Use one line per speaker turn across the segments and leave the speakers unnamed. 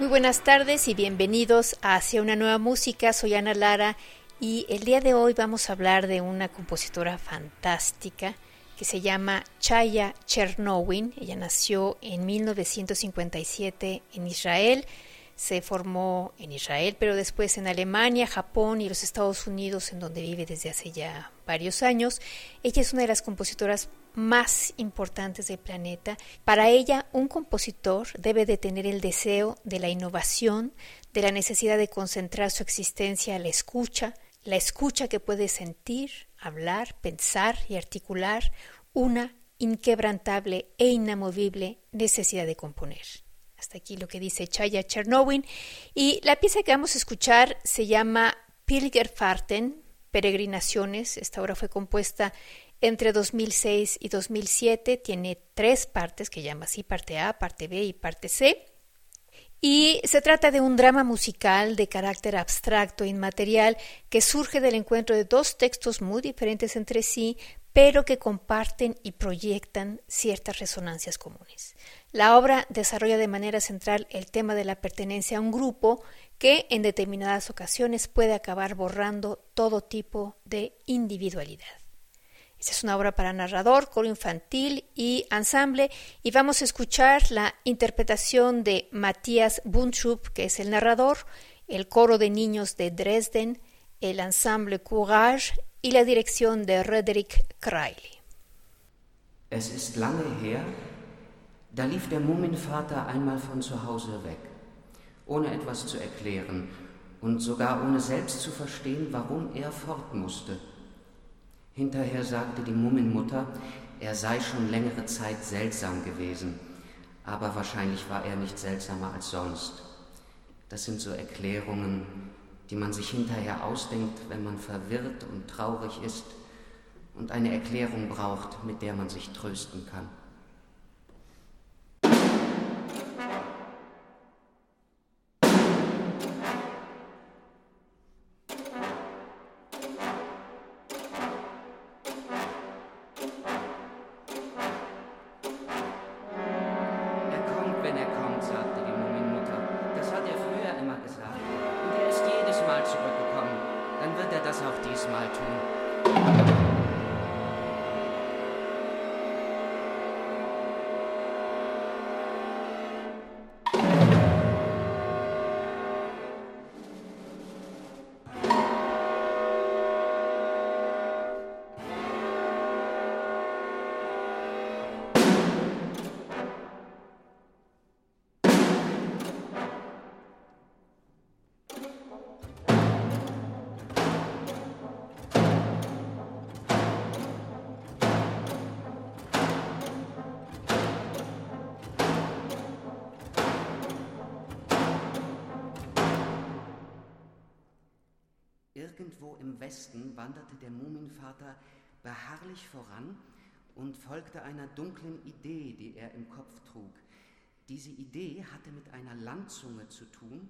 Muy buenas tardes y bienvenidos a Hacia una nueva música. Soy Ana Lara y el día de hoy vamos a hablar de una compositora fantástica que se llama Chaya Chernowin. Ella nació en 1957 en Israel. Se formó en Israel, pero después en Alemania, Japón y los Estados Unidos, en donde vive desde hace ya varios años. Ella es una de las compositoras más importantes del planeta. Para ella, un compositor debe de tener el deseo de la innovación, de la necesidad de concentrar su existencia a la escucha, la escucha que puede sentir, hablar, pensar y articular, una inquebrantable e inamovible necesidad de componer. Hasta aquí lo que dice Chaya Chernowin. Y la pieza que vamos a escuchar se llama Pilgerfahrten, Peregrinaciones. Esta obra fue compuesta entre 2006 y 2007 tiene tres partes que llama así parte A, parte B y parte C. Y se trata de un drama musical de carácter abstracto e inmaterial que surge del encuentro de dos textos muy diferentes entre sí, pero que comparten y proyectan ciertas resonancias comunes. La obra desarrolla de manera central el tema de la pertenencia a un grupo que en determinadas ocasiones puede acabar borrando todo tipo de individualidad. Esta es una obra para narrador, coro infantil y ensamble y vamos a escuchar la interpretación de Matthias Buntrup, que es el narrador, el coro de niños de Dresden, el ensemble Courage y la dirección de Roderick Kreili.
Es ist lange her, da lief der Mummenvater einmal von zu Hause weg, ohne etwas zu erklären und sogar ohne selbst zu verstehen, warum er fort musste. Hinterher sagte die Mummenmutter, er sei schon längere Zeit seltsam gewesen, aber wahrscheinlich war er nicht seltsamer als sonst. Das sind so Erklärungen, die man sich hinterher ausdenkt, wenn man verwirrt und traurig ist und eine Erklärung braucht, mit der man sich trösten kann. Irgendwo im Westen wanderte der Mumienvater beharrlich voran und folgte einer dunklen Idee, die er im Kopf trug. Diese Idee hatte mit einer Landzunge zu tun,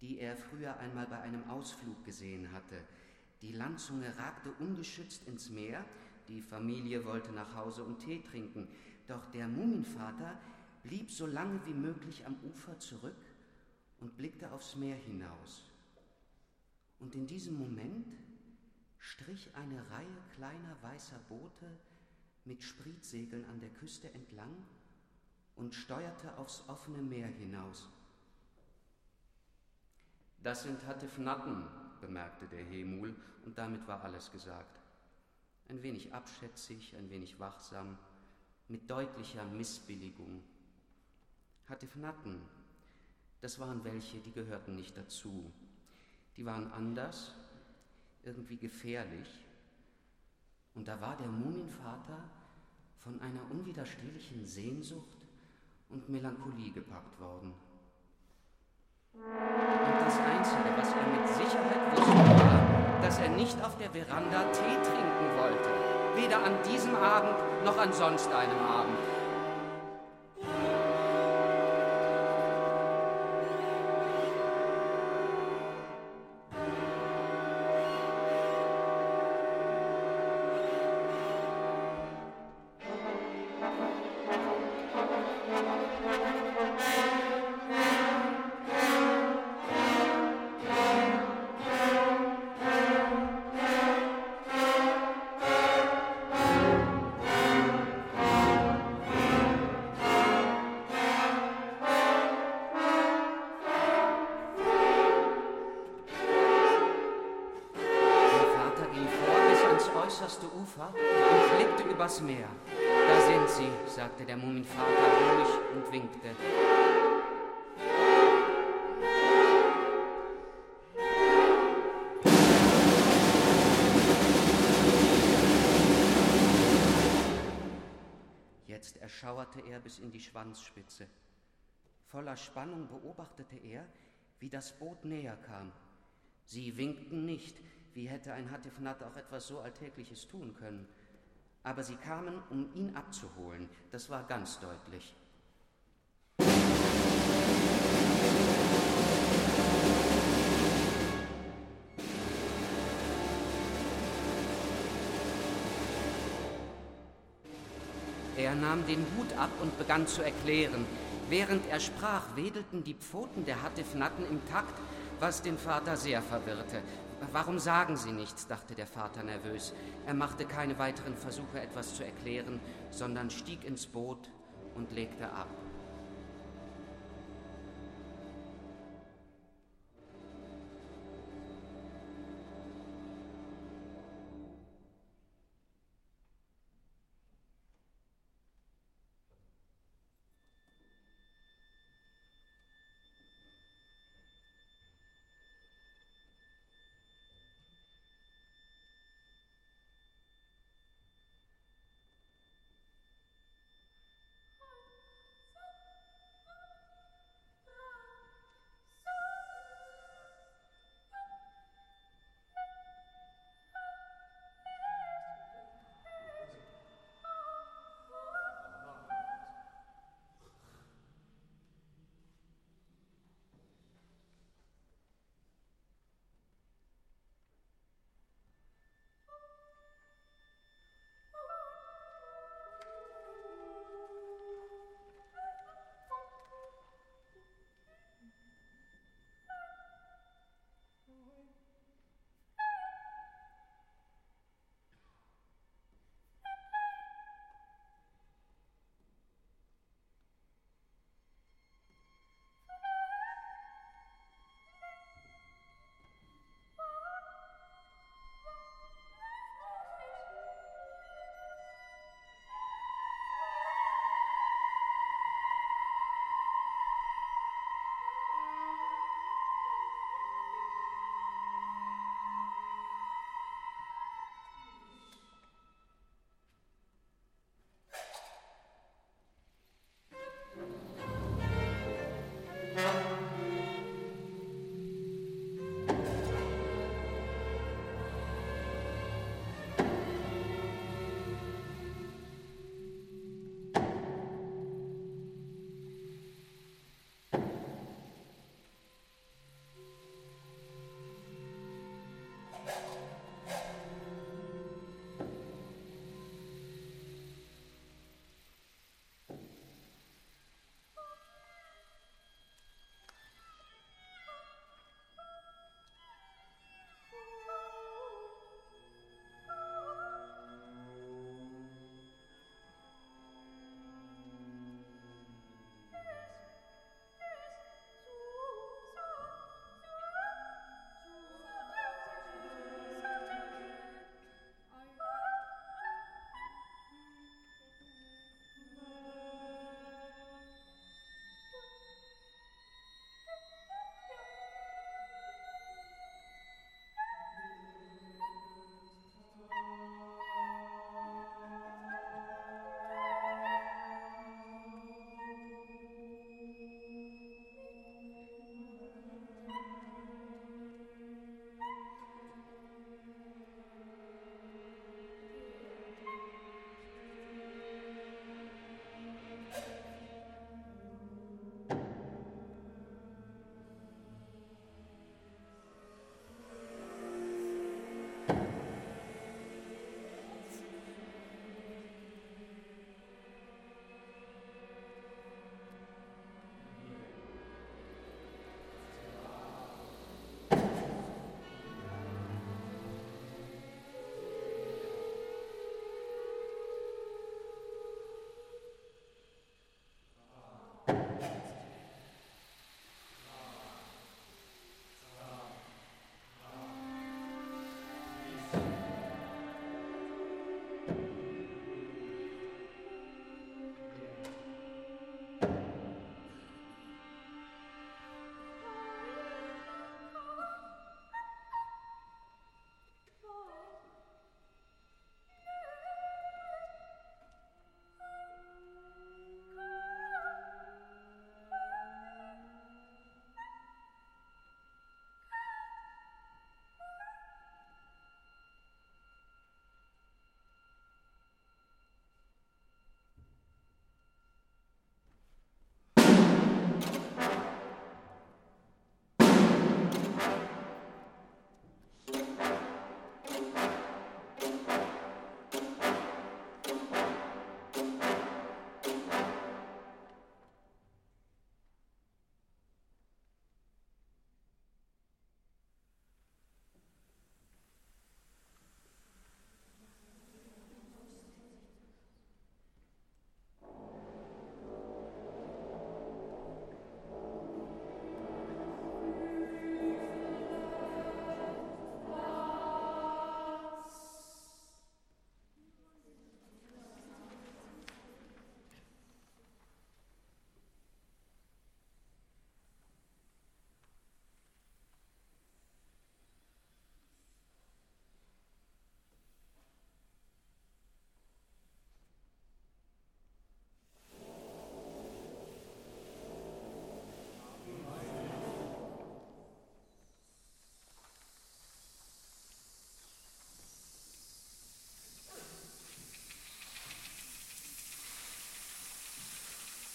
die er früher einmal bei einem Ausflug gesehen hatte. Die Landzunge ragte ungeschützt ins Meer, die Familie wollte nach Hause und Tee trinken, doch der Mumienvater blieb so lange wie möglich am Ufer zurück und blickte aufs Meer hinaus. Und in diesem Moment strich eine Reihe kleiner weißer Boote mit Sprietsegeln an der Küste entlang und steuerte aufs offene Meer hinaus. Das sind Hattifnatten, bemerkte der Hemul, und damit war alles gesagt. Ein wenig abschätzig, ein wenig wachsam, mit deutlicher Missbilligung. Hattifnatten, das waren welche, die gehörten nicht dazu. Die waren anders, irgendwie gefährlich. Und da war der Mumienvater von einer unwiderstehlichen Sehnsucht und Melancholie gepackt worden. Und das Einzige, was er mit Sicherheit wusste, war, dass er nicht auf der Veranda Tee trinken wollte. Weder an diesem Abend noch an sonst einem Abend. Schwanzspitze. Voller Spannung beobachtete er, wie das Boot näher kam. Sie winkten nicht, wie hätte ein Hattifnat auch etwas so Alltägliches tun können. Aber sie kamen, um ihn abzuholen, das war ganz deutlich. Er nahm den Hut ab und begann zu erklären. Während er sprach, wedelten die Pfoten der Hattifnatten im Takt, was den Vater sehr verwirrte. Warum sagen Sie nichts? dachte der Vater nervös. Er machte keine weiteren Versuche, etwas zu erklären, sondern stieg ins Boot und legte ab.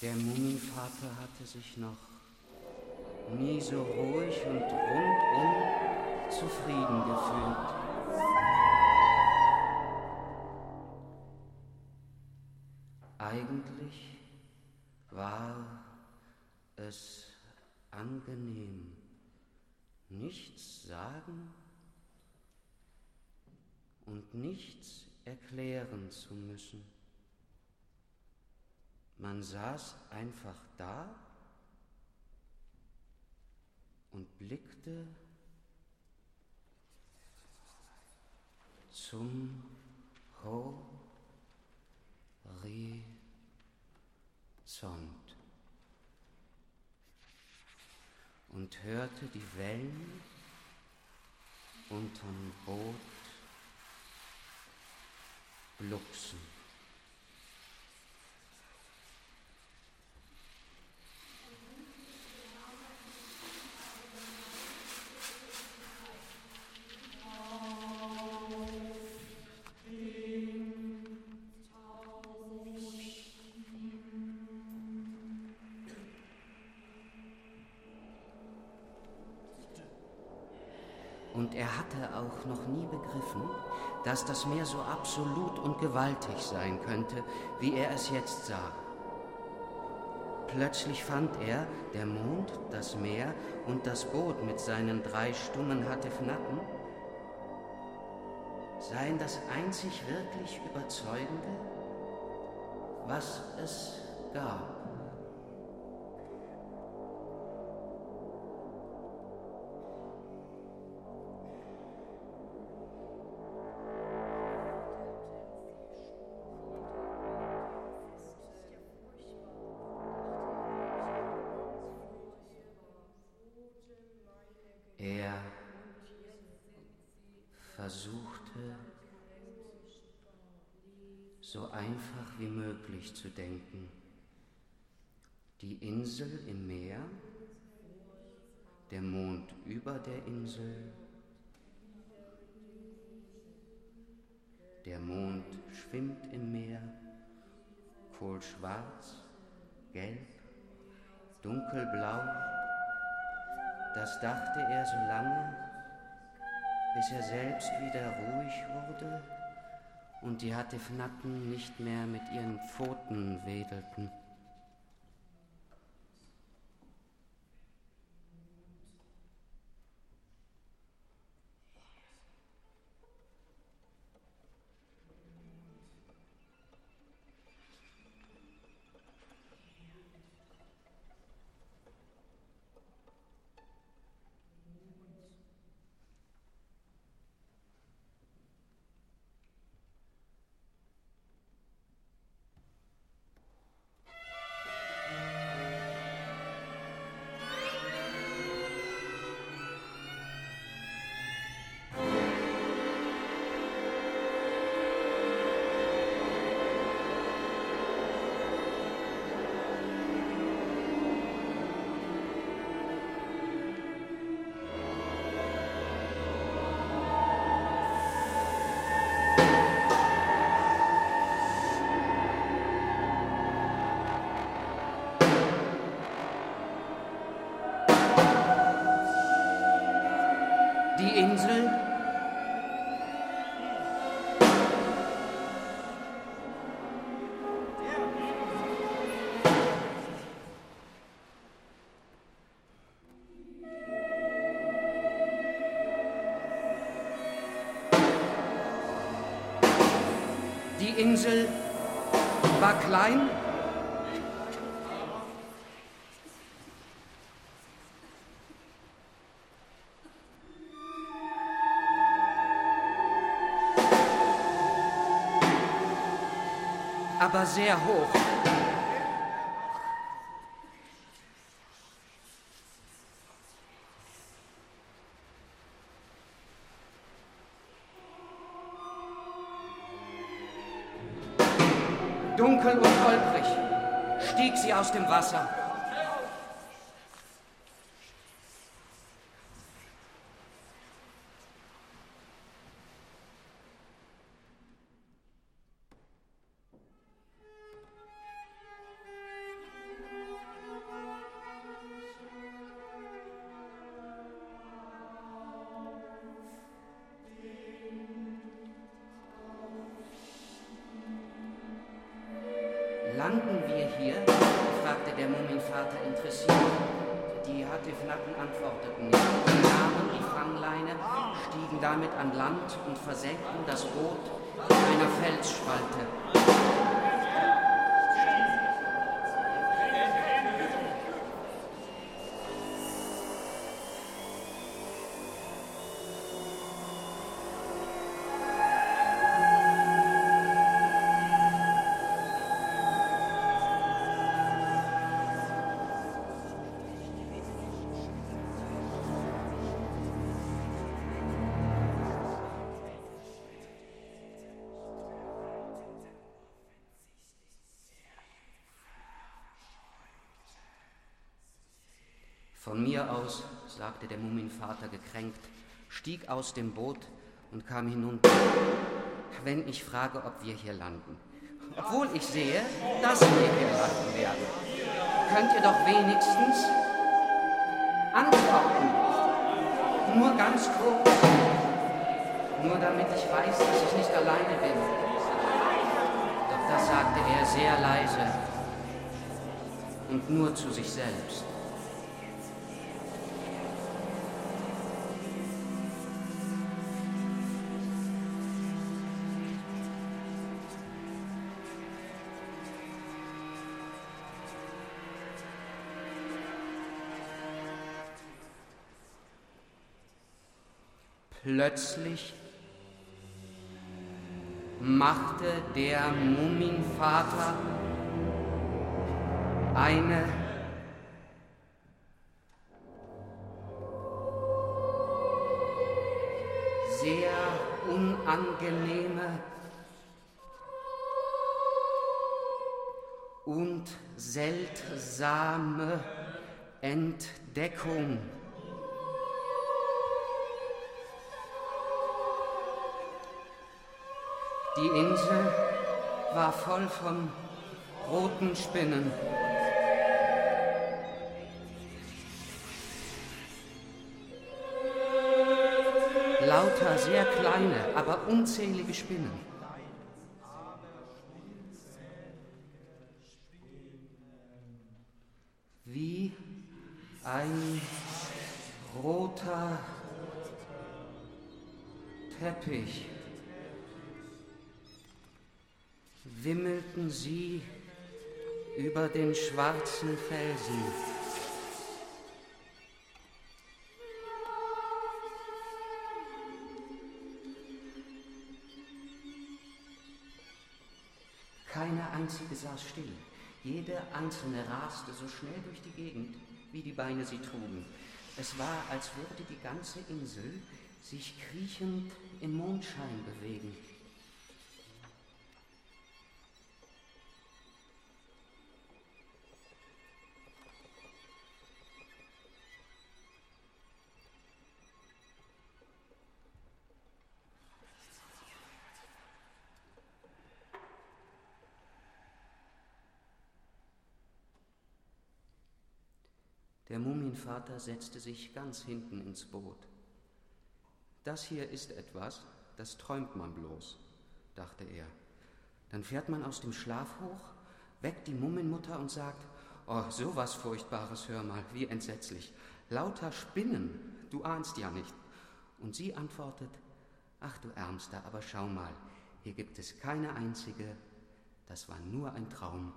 Der Mumienvater hatte sich noch nie so ruhig und rundum zufrieden gefühlt. Eigentlich war es angenehm, nichts sagen und nichts erklären zu müssen. Man saß einfach da und blickte zum Horizont und hörte die Wellen unterm Boot glucksen. Und er hatte auch noch nie begriffen, dass das Meer so absolut und gewaltig sein könnte, wie er es jetzt sah. Plötzlich fand er, der Mond, das Meer und das Boot mit seinen drei stummen Hattefnatten seien das einzig wirklich Überzeugende, was es gab. Möglich zu denken. Die Insel im Meer, der Mond über der Insel, der Mond schwimmt im Meer, kohlschwarz, gelb, dunkelblau, das dachte er so lange, bis er selbst wieder ruhig wurde und die Hatifnatten nicht mehr mit ihren Pfoten wedelten. Die Insel war klein aber sehr hoch. aus dem Wasser. landen wir hier der Mumienvater interessiert. Die Hattifnacken antworteten nicht. Nahmen die Fangleine, stiegen damit an Land und versenkten das Boot in einer Felsspalte. Von mir aus, sagte der Mumienvater gekränkt, stieg aus dem Boot und kam hinunter. Wenn ich frage, ob wir hier landen, obwohl ich sehe, dass wir hier landen werden, könnt ihr doch wenigstens antworten. Nur ganz kurz. Nur damit ich weiß, dass ich nicht alleine bin. Doch das sagte er sehr leise und nur zu sich selbst. Plötzlich machte der Mumienvater eine sehr unangenehme und seltsame Entdeckung. Die Insel war voll von roten Spinnen. Lauter sehr kleine, aber unzählige Spinnen. Sie über den schwarzen Felsen. Keine einzige saß still. Jede einzelne raste so schnell durch die Gegend, wie die Beine sie trugen. Es war, als würde die ganze Insel sich kriechend im Mondschein bewegen. Der Mumienvater setzte sich ganz hinten ins Boot. Das hier ist etwas, das träumt man bloß, dachte er. Dann fährt man aus dem Schlaf hoch, weckt die Mummenmutter und sagt, oh, so was Furchtbares, hör mal, wie entsetzlich. Lauter Spinnen, du ahnst ja nicht. Und sie antwortet, ach du Ärmster, aber schau mal, hier gibt es keine einzige, das war nur ein Traum.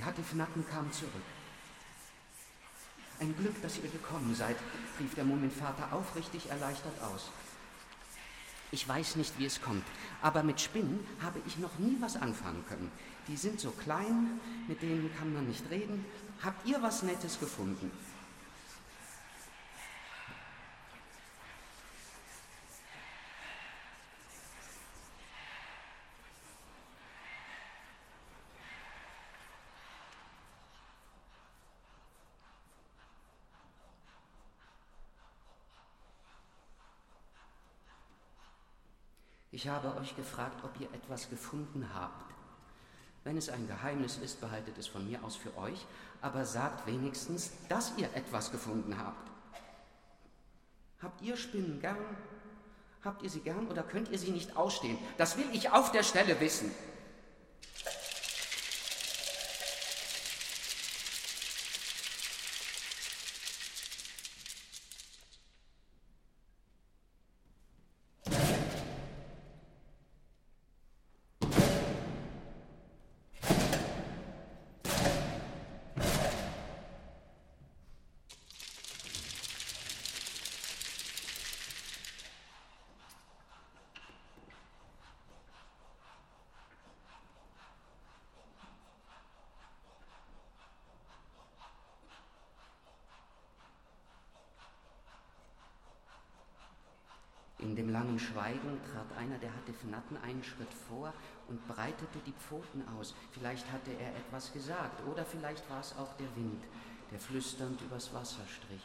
Die Hattifnacken kam zurück. Ein Glück, dass ihr gekommen seid, rief der Mumienvater aufrichtig erleichtert aus. Ich weiß nicht, wie es kommt, aber mit Spinnen habe ich noch nie was anfangen können. Die sind so klein, mit denen kann man nicht reden. Habt ihr was Nettes gefunden? Ich habe euch gefragt, ob ihr etwas gefunden habt. Wenn es ein Geheimnis ist, behaltet es von mir aus für euch, aber sagt wenigstens, dass ihr etwas gefunden habt. Habt ihr Spinnen gern? Habt ihr sie gern oder könnt ihr sie nicht ausstehen? Das will ich auf der Stelle wissen. In dem langen Schweigen trat einer der hatte Fnatten einen Schritt vor und breitete die Pfoten aus. Vielleicht hatte er etwas gesagt, oder vielleicht war es auch der Wind, der flüsternd übers Wasser strich.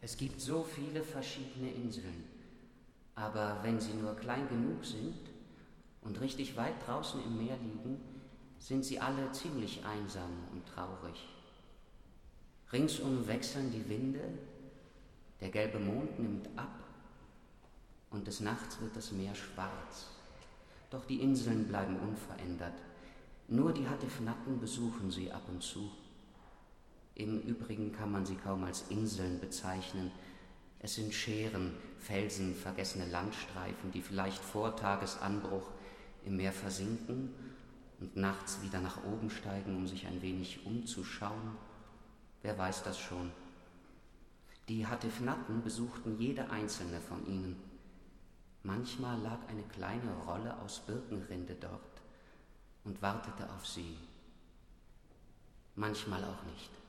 Es gibt so viele verschiedene Inseln, aber wenn sie nur klein genug sind und richtig weit draußen im Meer liegen, sind sie alle ziemlich einsam und traurig. Ringsum wechseln die Winde, der gelbe Mond nimmt ab und des Nachts wird das Meer schwarz. Doch die Inseln bleiben unverändert. Nur die Hattifnatten besuchen sie ab und zu. Im Übrigen kann man sie kaum als Inseln bezeichnen. Es sind Scheren, Felsen, vergessene Landstreifen, die vielleicht vor Tagesanbruch im Meer versinken und nachts wieder nach oben steigen, um sich ein wenig umzuschauen. Wer weiß das schon? Die Hattifnatten besuchten jede einzelne von ihnen. Manchmal lag eine kleine Rolle aus Birkenrinde dort und wartete auf sie. Manchmal auch nicht.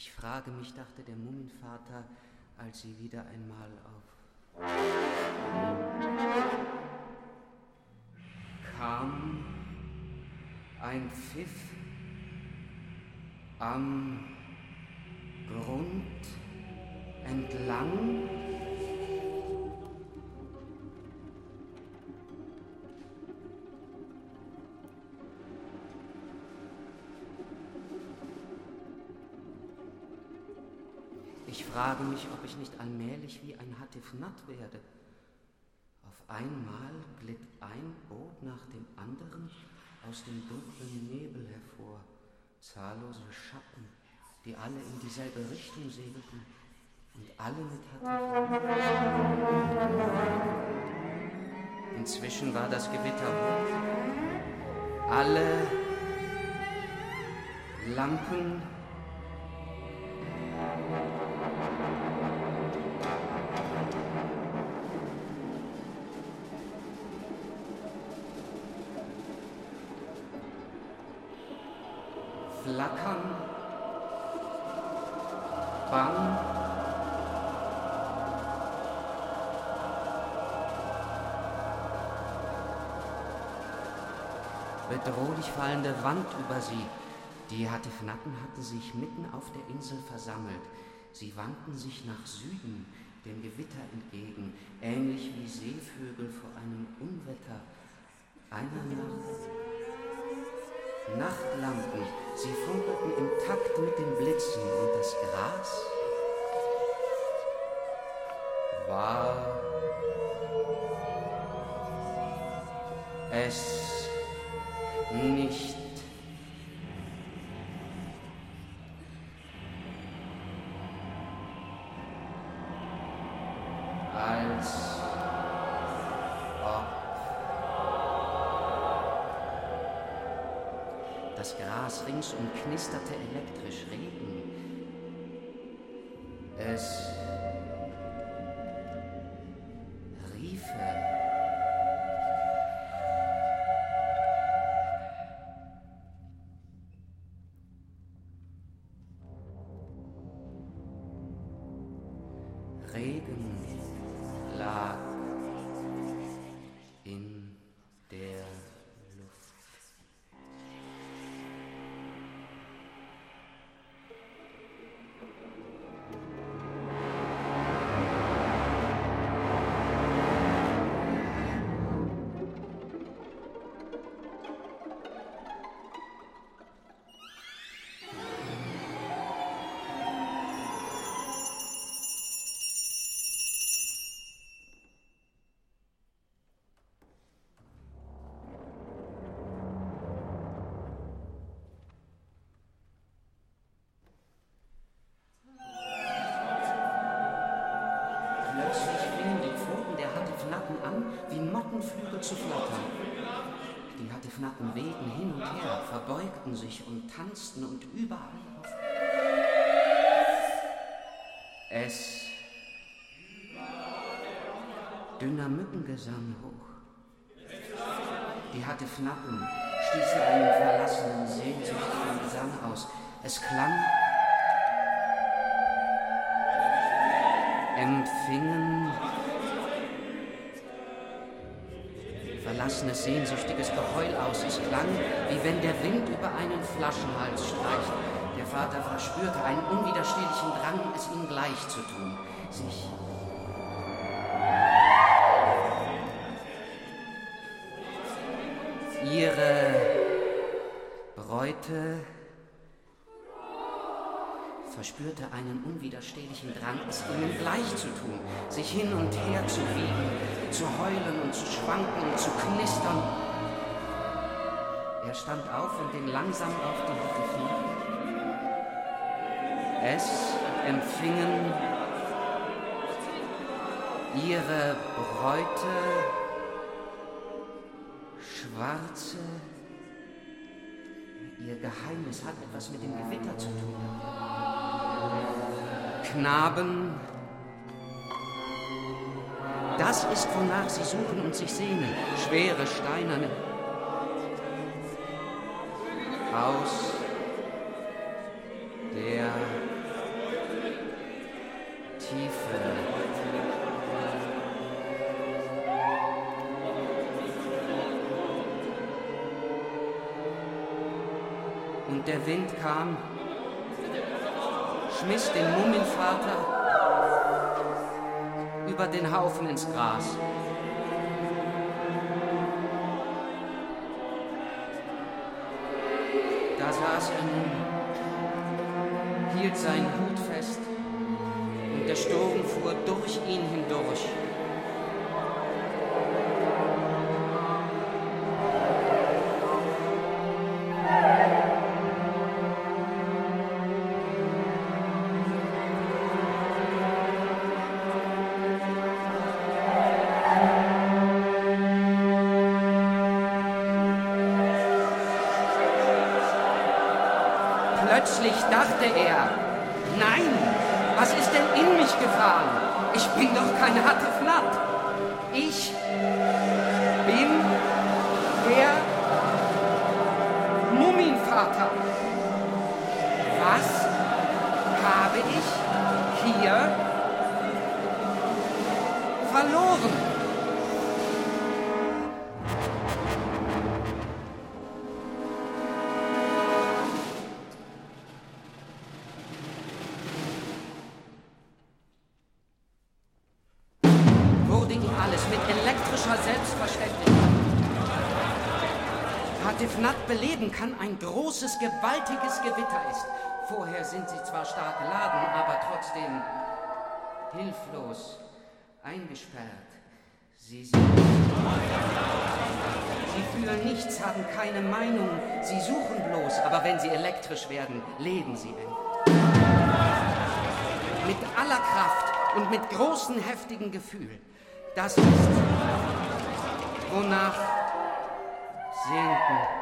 Ich frage mich, dachte der Mummenvater, als sie wieder einmal auf kam ein Pfiff am Grund entlang Ich frage mich, ob ich nicht allmählich wie ein Hatifnat werde. Auf einmal glitt ein Boot nach dem anderen aus dem dunklen Nebel hervor. Zahllose Schatten, die alle in dieselbe Richtung segelten und alle mit Hatifnat. Inzwischen war das Gewitter hoch. Alle Lampen bedrohlich fallende Wand über sie. Die Hatifnatten hatten sich mitten auf der Insel versammelt. Sie wandten sich nach Süden, dem Gewitter entgegen, ähnlich wie Seevögel vor einem Unwetter. Einer Nacht Nachtlampen, sie funkelten im Takt mit den Blitzen und das Gras war es nicht. Als Das Gras ringsum knisterte elektrisch Regen. Flügel zu flattern. Die Hatifnatten wehten hin und her, verbeugten sich und tanzten und überall auf. Es dünner Mückengesang hoch. Die Hatifnatten stießen einen verlassenen, sehnsüchtigen Gesang aus. Es klang, empfingen verlassenes, sehnsüchtiges Geheul aus. Es klang, wie wenn der Wind über einen Flaschenhals streicht. Der Vater verspürte einen unwiderstehlichen Drang, es ihnen gleich zu tun, sich ihre Bräute verspürte einen unwiderstehlichen Drang, es ihnen gleich zu tun, sich hin und her zu wiegen, zu heulen und zu schwanken und zu knistern. Er stand auf und ging langsam auf die Hütte. Es empfingen ihre Bräute schwarze Ihr Geheimnis hat etwas mit dem Gewitter zu tun. Knaben, das ist, wonach sie suchen und sich sehnen. Schwere, steinerne. Aus der Tiefe. Und der Wind kam, schmiss den Mummenvater über den Haufen ins Gras. Da saß er nun, hielt seinen Hut fest und der Sturm fuhr durch ihn hindurch. Stark geladen, aber trotzdem hilflos, eingesperrt. Sie sind. Sie fühlen nichts, haben keine Meinung. Sie suchen bloß, aber wenn sie elektrisch werden, leben sie endlich. Mit aller Kraft und mit großen, heftigen Gefühlen. Das ist, wonach sehnten.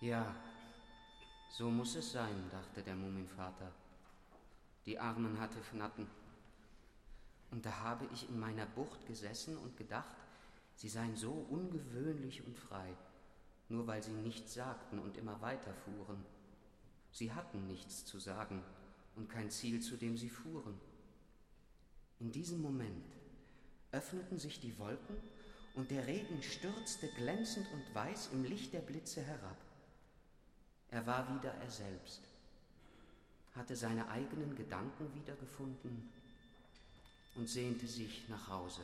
Ja, so muss es sein, dachte der Mumienvater. Die Armen hatte Fnatten. Und da habe ich in meiner Bucht gesessen und gedacht, sie seien so ungewöhnlich und frei, nur weil sie nichts sagten und immer weiterfuhren. Sie hatten nichts zu sagen und kein Ziel, zu dem sie fuhren. In diesem Moment öffneten sich die Wolken und der Regen stürzte glänzend und weiß im Licht der Blitze herab. Er war wieder er selbst, hatte seine eigenen Gedanken wiedergefunden und sehnte sich nach Hause.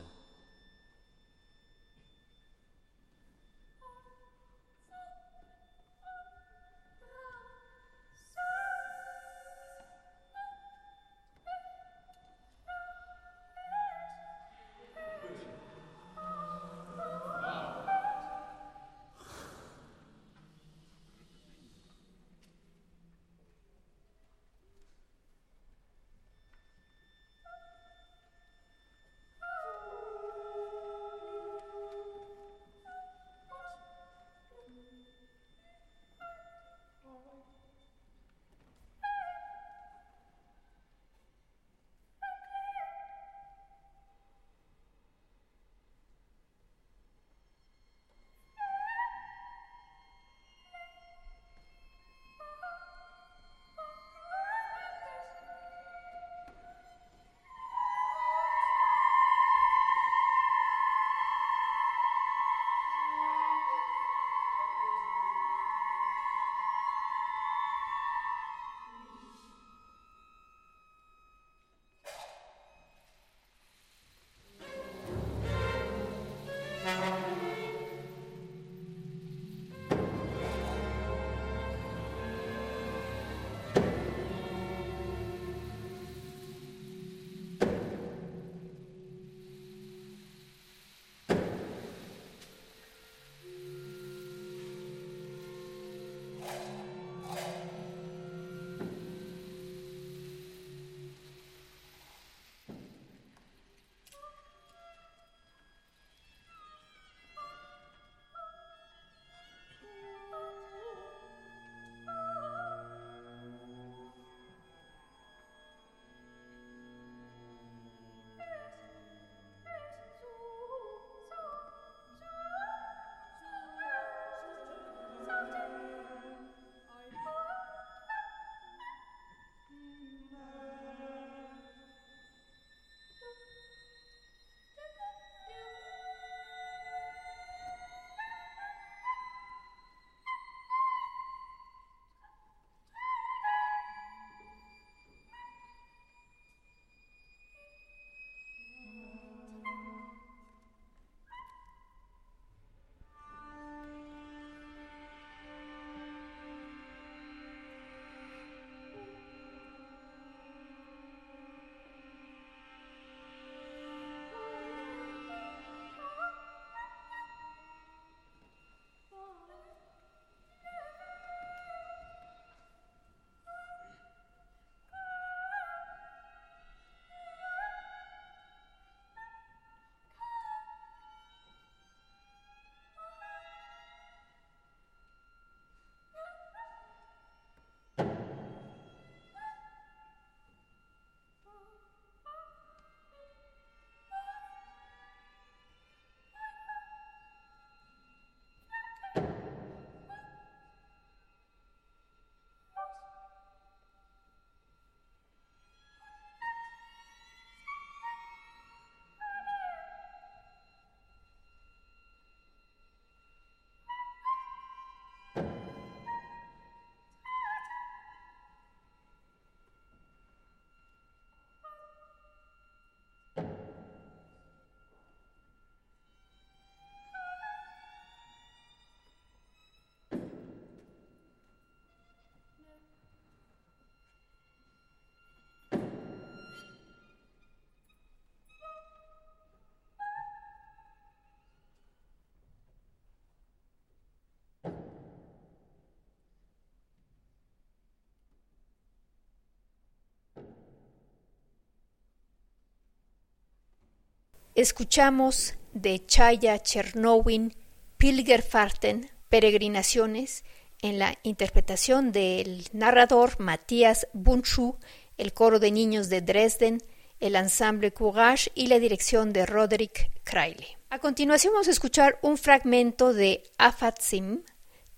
Escuchamos de Chaya Chernowin Pilgerfahrten, Peregrinaciones, en la interpretación del narrador Matías Bunchu, el coro de niños de Dresden, el ensamble Courage y la dirección de Roderick Kraile. A continuación vamos a escuchar un fragmento de Afatsim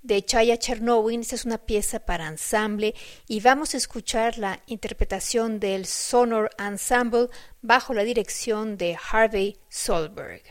de Chaya Chernowin. Esta es una pieza para ensamble y vamos a escuchar la interpretación del Sonor Ensemble bajo la dirección de Harvey Solberg.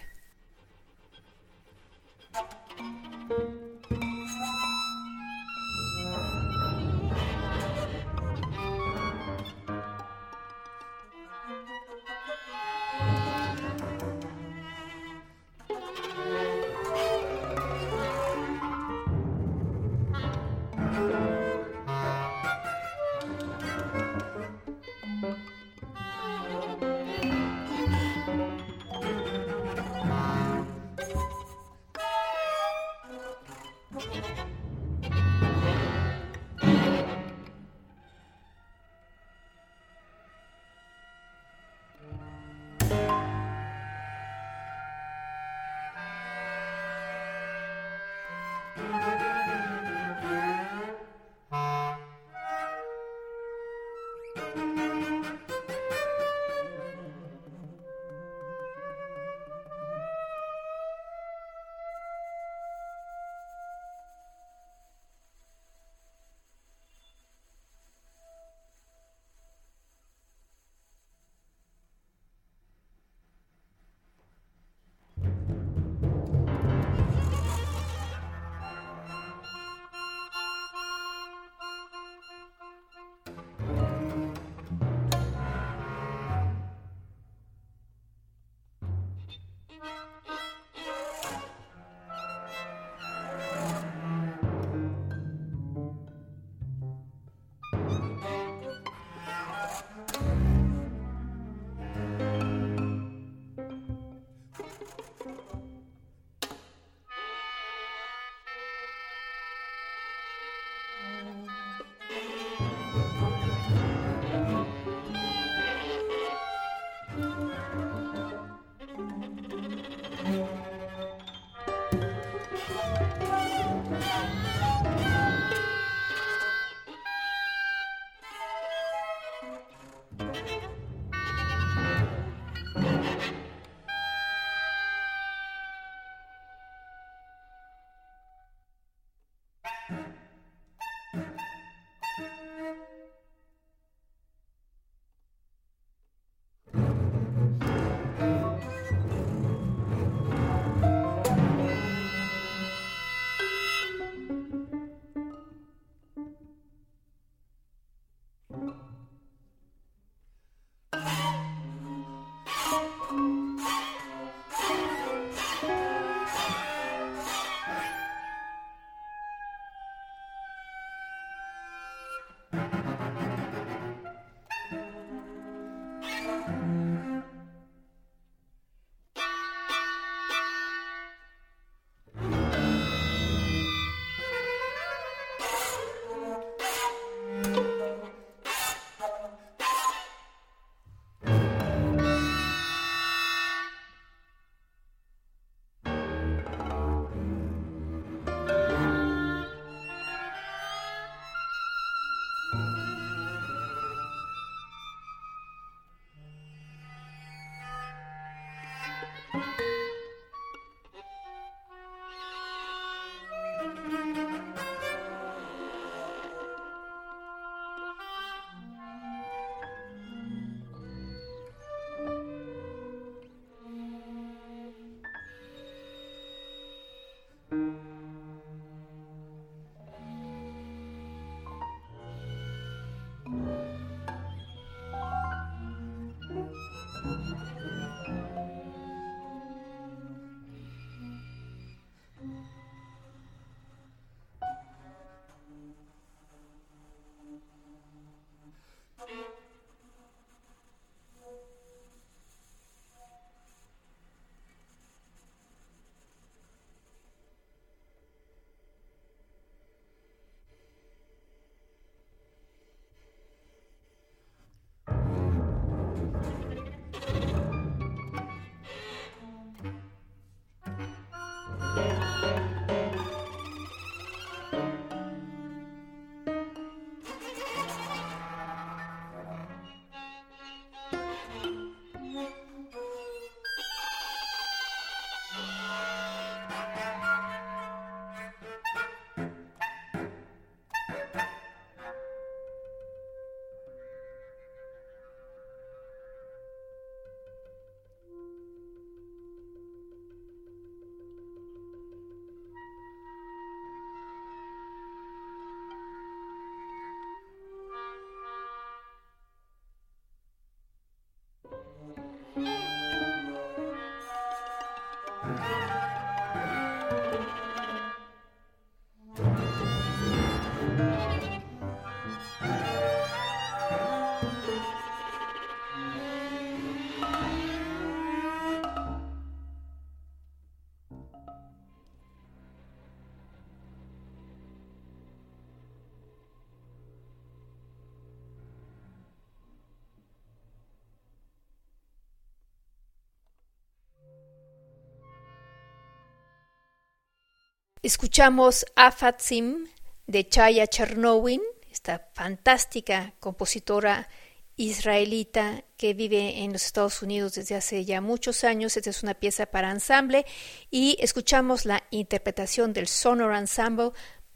Escuchamos Afatsim de Chaya Chernowin, esta fantástica compositora israelita que vive en los Estados Unidos desde hace ya muchos años. Esta es una pieza para ensamble y escuchamos la interpretación del Sonor Ensemble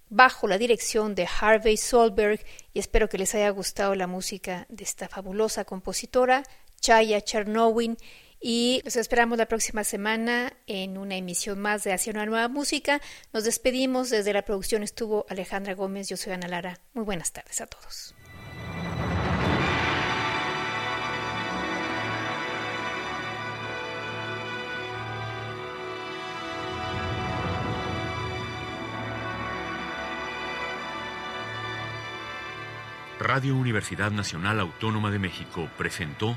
bajo la dirección de Harvey Solberg y espero que les haya gustado la música de esta fabulosa compositora, Chaya Chernowin. Y los esperamos la próxima semana en una emisión más de Hacia una nueva música. Nos despedimos. Desde la producción estuvo Alejandra Gómez. Yo soy Ana Lara. Muy buenas tardes a todos.
Radio Universidad Nacional Autónoma de México presentó